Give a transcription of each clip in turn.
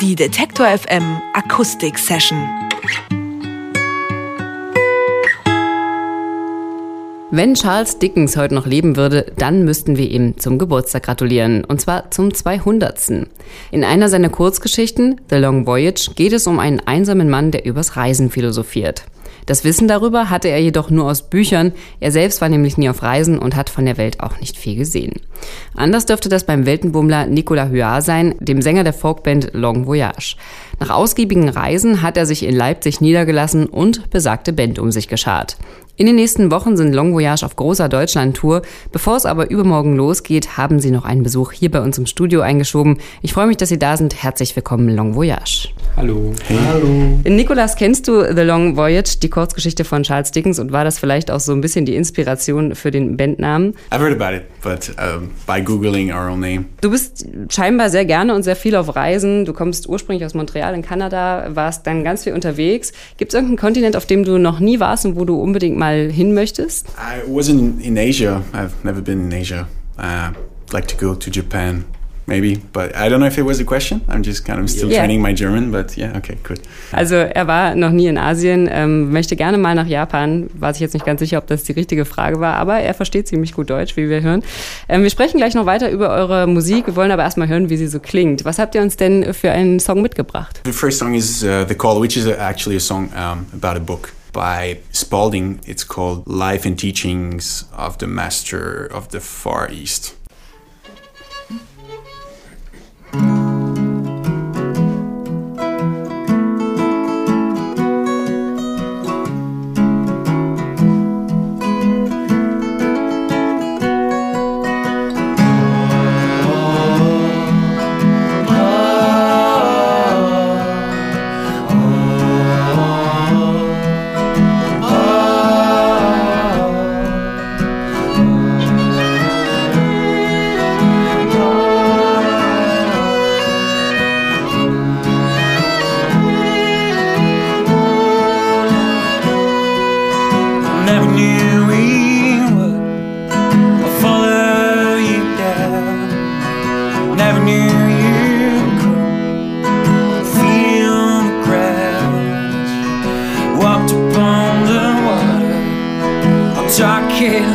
Die Detektor FM Akustik Session. Wenn Charles Dickens heute noch leben würde, dann müssten wir ihm zum Geburtstag gratulieren. Und zwar zum 200. In einer seiner Kurzgeschichten, The Long Voyage, geht es um einen einsamen Mann, der übers Reisen philosophiert. Das Wissen darüber hatte er jedoch nur aus Büchern. Er selbst war nämlich nie auf Reisen und hat von der Welt auch nicht viel gesehen. Anders dürfte das beim Weltenbummler Nicolas Huard sein, dem Sänger der Folkband Long Voyage. Nach ausgiebigen Reisen hat er sich in Leipzig niedergelassen und besagte Band um sich geschart. In den nächsten Wochen sind Long Voyage auf großer Deutschland-Tour. Bevor es aber übermorgen losgeht, haben sie noch einen Besuch hier bei uns im Studio eingeschoben. Ich freue mich, dass Sie da sind. Herzlich willkommen, Long Voyage. Hallo. Hey. Hallo. Nikolas, kennst du The Long Voyage, die Kurzgeschichte von Charles Dickens und war das vielleicht auch so ein bisschen die Inspiration für den Bandnamen? I've heard about it, but um, by googling our own name. Du bist scheinbar sehr gerne und sehr viel auf Reisen. Du kommst ursprünglich aus Montreal in Kanada, warst dann ganz viel unterwegs. Gibt es irgendeinen Kontinent, auf dem du noch nie warst und wo du unbedingt mal hin möchtest? I wasn't in Asia. I've never been in Asia. Uh, I'd like to go to Japan maybe, but I don't know if it was a question. I'm just kind of still Yeah. training my German, but yeah, okay, good. Also er war noch nie in Asien, ähm, möchte gerne mal nach Japan. War sich jetzt nicht ganz sicher, ob das die richtige Frage war, aber er versteht ziemlich gut Deutsch, wie wir hören. Ähm, wir sprechen gleich noch weiter über eure Musik. Wir wollen aber erstmal hören, wie sie so klingt. Was habt ihr uns denn für einen Song mitgebracht? The first song is uh, The Call, which is actually a song um, about a book by Spalding. It's called Life and Teachings of the Master of the Far East. Never knew we would follow you down. Never knew you could feel the grass. Walked upon the water. I'm talking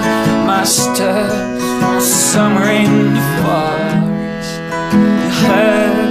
my steps. Somewhere in the forest, heard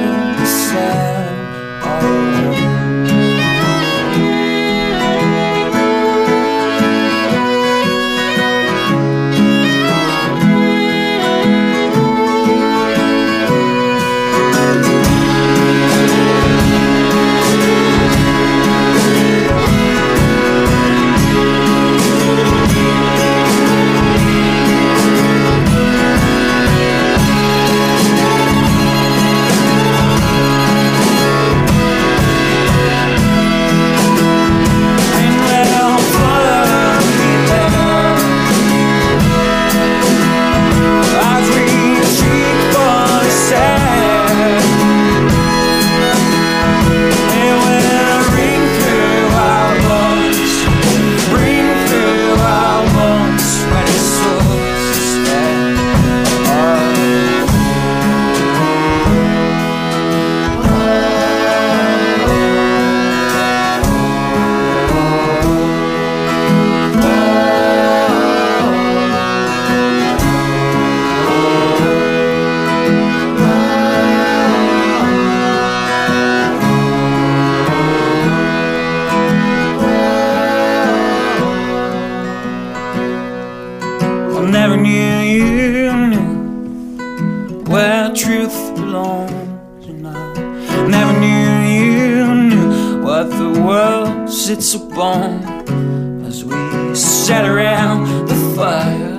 never knew you knew what the world sits upon as we sat around the fire,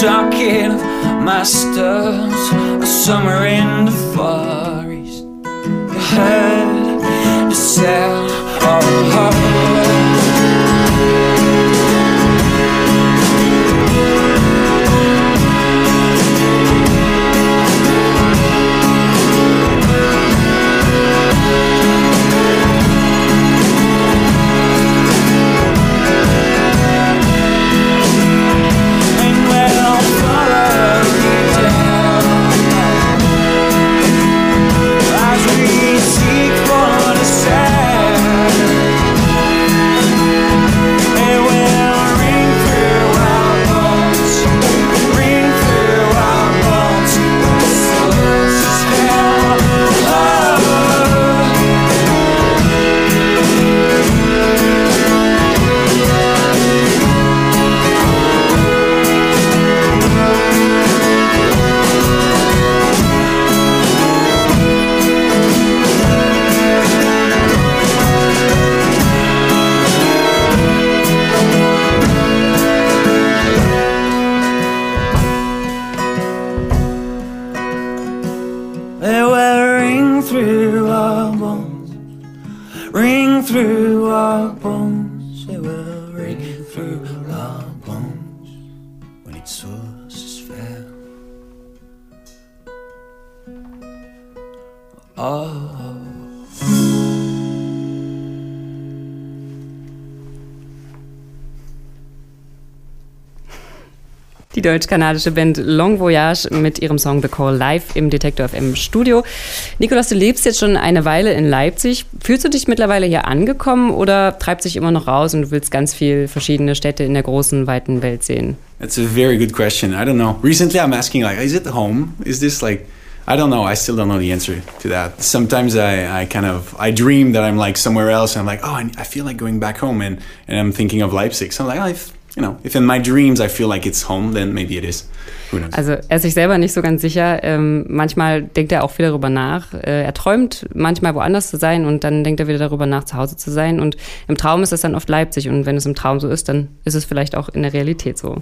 talking of masters somewhere in the far east. You heard the sound of heart. Die deutsch-kanadische Band Long Voyage mit ihrem Song The Call live im Detektor FM Studio. Nikolas, du lebst jetzt schon eine Weile in Leipzig. Fühlst du dich mittlerweile hier angekommen oder treibt sich immer noch raus und du willst ganz viel verschiedene Städte in der großen, weiten Welt sehen? That's a very good question. I don't know. Recently, I'm asking like, is it home? Is this like? I don't know. I still don't know the answer to that. Sometimes I, I kind of I dream that I'm like somewhere else. And I'm like, oh, I, feel like going back home, and, and I'm thinking of Leipzig. So I'm like, oh, if, you know, if in my dreams I feel like it's home, then maybe it is. Also er ist sich selber nicht so ganz sicher. Ähm, manchmal denkt er auch viel darüber nach. Äh, er träumt manchmal woanders zu sein und dann denkt er wieder darüber nach, zu Hause zu sein. Und im Traum ist es dann oft Leipzig. Und wenn es im Traum so ist, dann ist es vielleicht auch in der Realität so.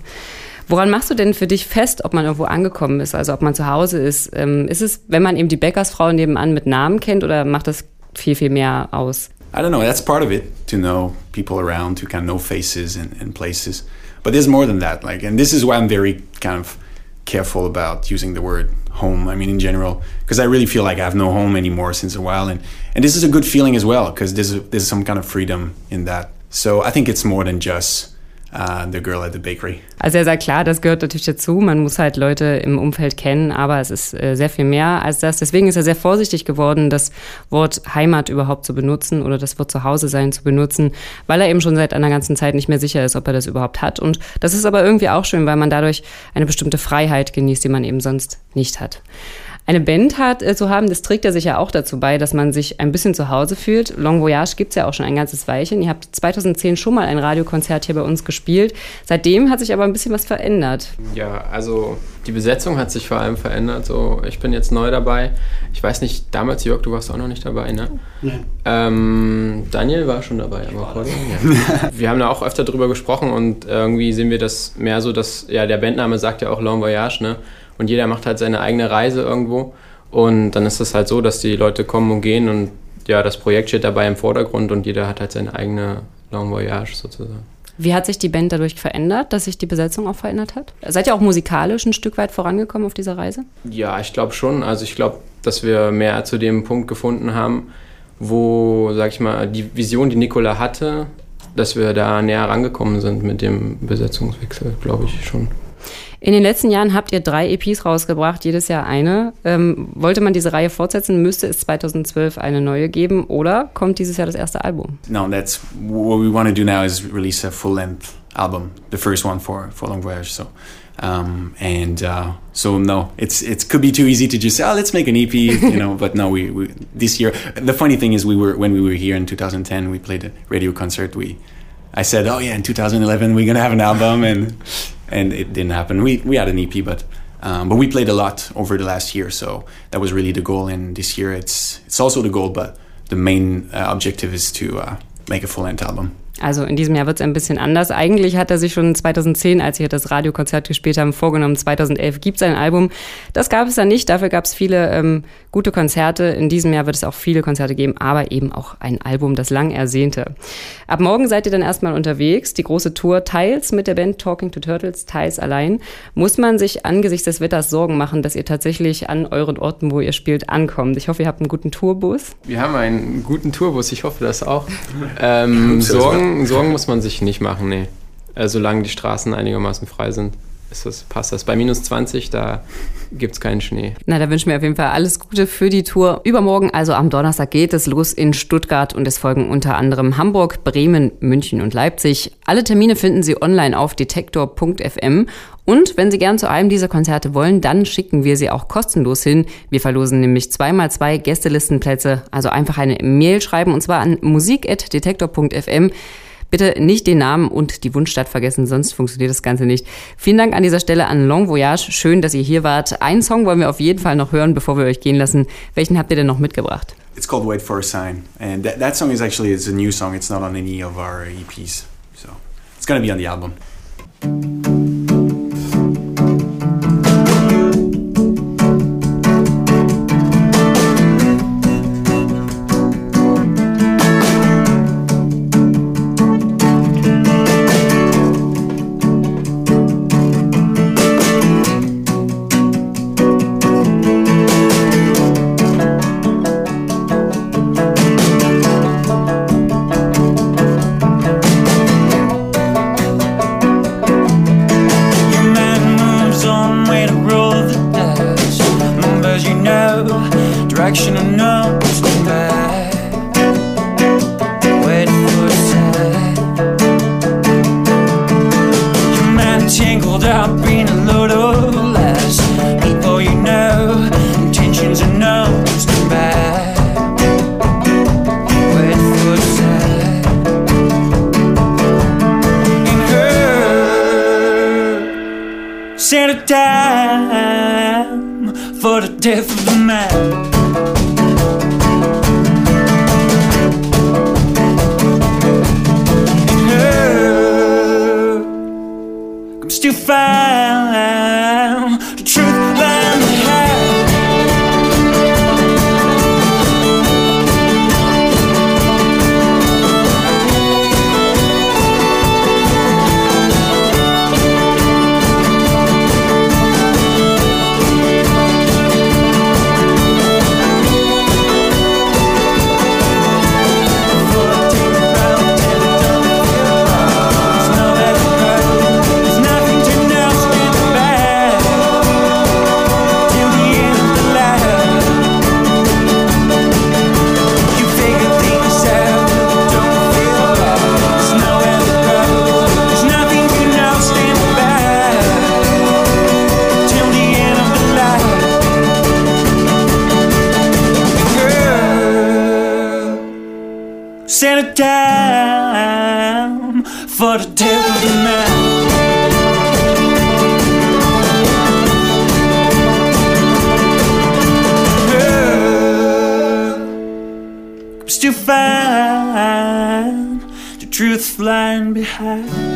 Woran machst du denn für dich fest, ob man irgendwo angekommen ist, also ob man zu Hause ist? Ähm, ist es, wenn man eben die Bäckersfrau nebenan mit Namen kennt oder macht das viel, viel mehr aus? I don't know. That's part of it to know people around, to kind of know faces and, and places. But there's more than that. Like, and this is why I'm very kind of careful about using the word home. I mean, in general, because I really feel like I have no home anymore since a while, and and this is a good feeling as well because there's there's some kind of freedom in that. So I think it's more than just uh, the girl at the bakery. Also er sagt klar, das gehört natürlich dazu. Man muss halt Leute im Umfeld kennen, aber es ist äh, sehr viel mehr als das. Deswegen ist er sehr vorsichtig geworden, das Wort Heimat überhaupt zu benutzen oder das Wort Zuhause sein zu benutzen, weil er eben schon seit einer ganzen Zeit nicht mehr sicher ist, ob er das überhaupt hat. Und das ist aber irgendwie auch schön, weil man dadurch eine bestimmte Freiheit genießt, die man eben sonst nicht hat. Eine Band hat, äh, zu haben, das trägt ja sicher auch dazu bei, dass man sich ein bisschen zu Hause fühlt. Long Voyage gibt's ja auch schon ein ganzes Weilchen. Ihr habt 2010 schon mal ein Radiokonzert hier bei uns gespielt. Seitdem hat sich aber ein bisschen was verändert. Ja, also die Besetzung hat sich vor allem verändert. So, ich bin jetzt neu dabei. Ich weiß nicht, damals, Jörg, du warst auch noch nicht dabei, ne? Nein. Ähm, Daniel war schon dabei am Recording. Ja. Wir haben da auch öfter drüber gesprochen und irgendwie sehen wir das mehr so, dass, ja, der Bandname sagt ja auch Long Voyage, ne? Und jeder macht halt seine eigene Reise irgendwo. Und dann ist es halt so, dass die Leute kommen und gehen und ja, das Projekt steht dabei im Vordergrund und jeder hat halt seine eigene Long Voyage sozusagen. Wie hat sich die Band dadurch verändert, dass sich die Besetzung auch verändert hat? Seid ihr auch musikalisch ein Stück weit vorangekommen auf dieser Reise? Ja, ich glaube schon. Also ich glaube, dass wir mehr zu dem Punkt gefunden haben, wo, sag ich mal, die Vision, die Nicola hatte, dass wir da näher rangekommen sind mit dem Besetzungswechsel, glaube ich schon. In den letzten Jahren habt ihr drei EPs rausgebracht, jedes Jahr eine. Ähm, wollte man diese Reihe fortsetzen, müsste es 2012 eine neue geben oder kommt dieses Jahr das erste Album? No, that's what we want to do now is release a full-length album, the first one for for Long Voyage. So, um, and uh, so no, it's it could be too easy to just say, oh, let's make an EP, you know. but no, we, we this year. The funny thing is, we were when we were here in 2010, we played a radio concert. We I said, oh yeah, in 2011 we're gonna have an album, and and it didn't happen. We we had an EP, but um, but we played a lot over the last year, so that was really the goal. And this year, it's it's also the goal, but the main uh, objective is to uh, make a full length album. Also in diesem Jahr wird es ein bisschen anders. Eigentlich hat er sich schon 2010, als wir das Radiokonzert gespielt haben, vorgenommen, 2011 gibt es ein Album. Das gab es dann nicht, dafür gab es viele ähm, gute Konzerte. In diesem Jahr wird es auch viele Konzerte geben, aber eben auch ein Album, das lang ersehnte. Ab morgen seid ihr dann erstmal unterwegs. Die große Tour teils mit der Band Talking to Turtles, teils allein. Muss man sich angesichts des Wetters Sorgen machen, dass ihr tatsächlich an euren Orten, wo ihr spielt, ankommt? Ich hoffe, ihr habt einen guten Tourbus. Wir haben einen guten Tourbus, ich hoffe das auch. Ähm, Sorgen Sorgen, muss man sich nicht machen, nee. Äh, solange die Straßen einigermaßen frei sind, ist das, passt das. Bei minus 20, da gibt es keinen Schnee. Na, da wünschen wir auf jeden Fall alles Gute für die Tour. Übermorgen, also am Donnerstag, geht es los in Stuttgart und es folgen unter anderem Hamburg, Bremen, München und Leipzig. Alle Termine finden Sie online auf detektor.fm. Und wenn Sie gern zu einem dieser Konzerte wollen, dann schicken wir Sie auch kostenlos hin. Wir verlosen nämlich zweimal zwei Gästelistenplätze. Also einfach eine Mail schreiben und zwar an musik.detektor.fm. Bitte nicht den Namen und die Wunschstadt vergessen, sonst funktioniert das Ganze nicht. Vielen Dank an dieser Stelle an Long Voyage. Schön, dass ihr hier wart. Einen Song wollen wir auf jeden Fall noch hören, bevor wir euch gehen lassen. Welchen habt ihr denn noch mitgebracht? It's called Wait for a Sign, and that, that song is actually it's a new song. It's not on any of our EPs, so it's gonna be on the album. Santa down for the tip of the night. To find the truth flying behind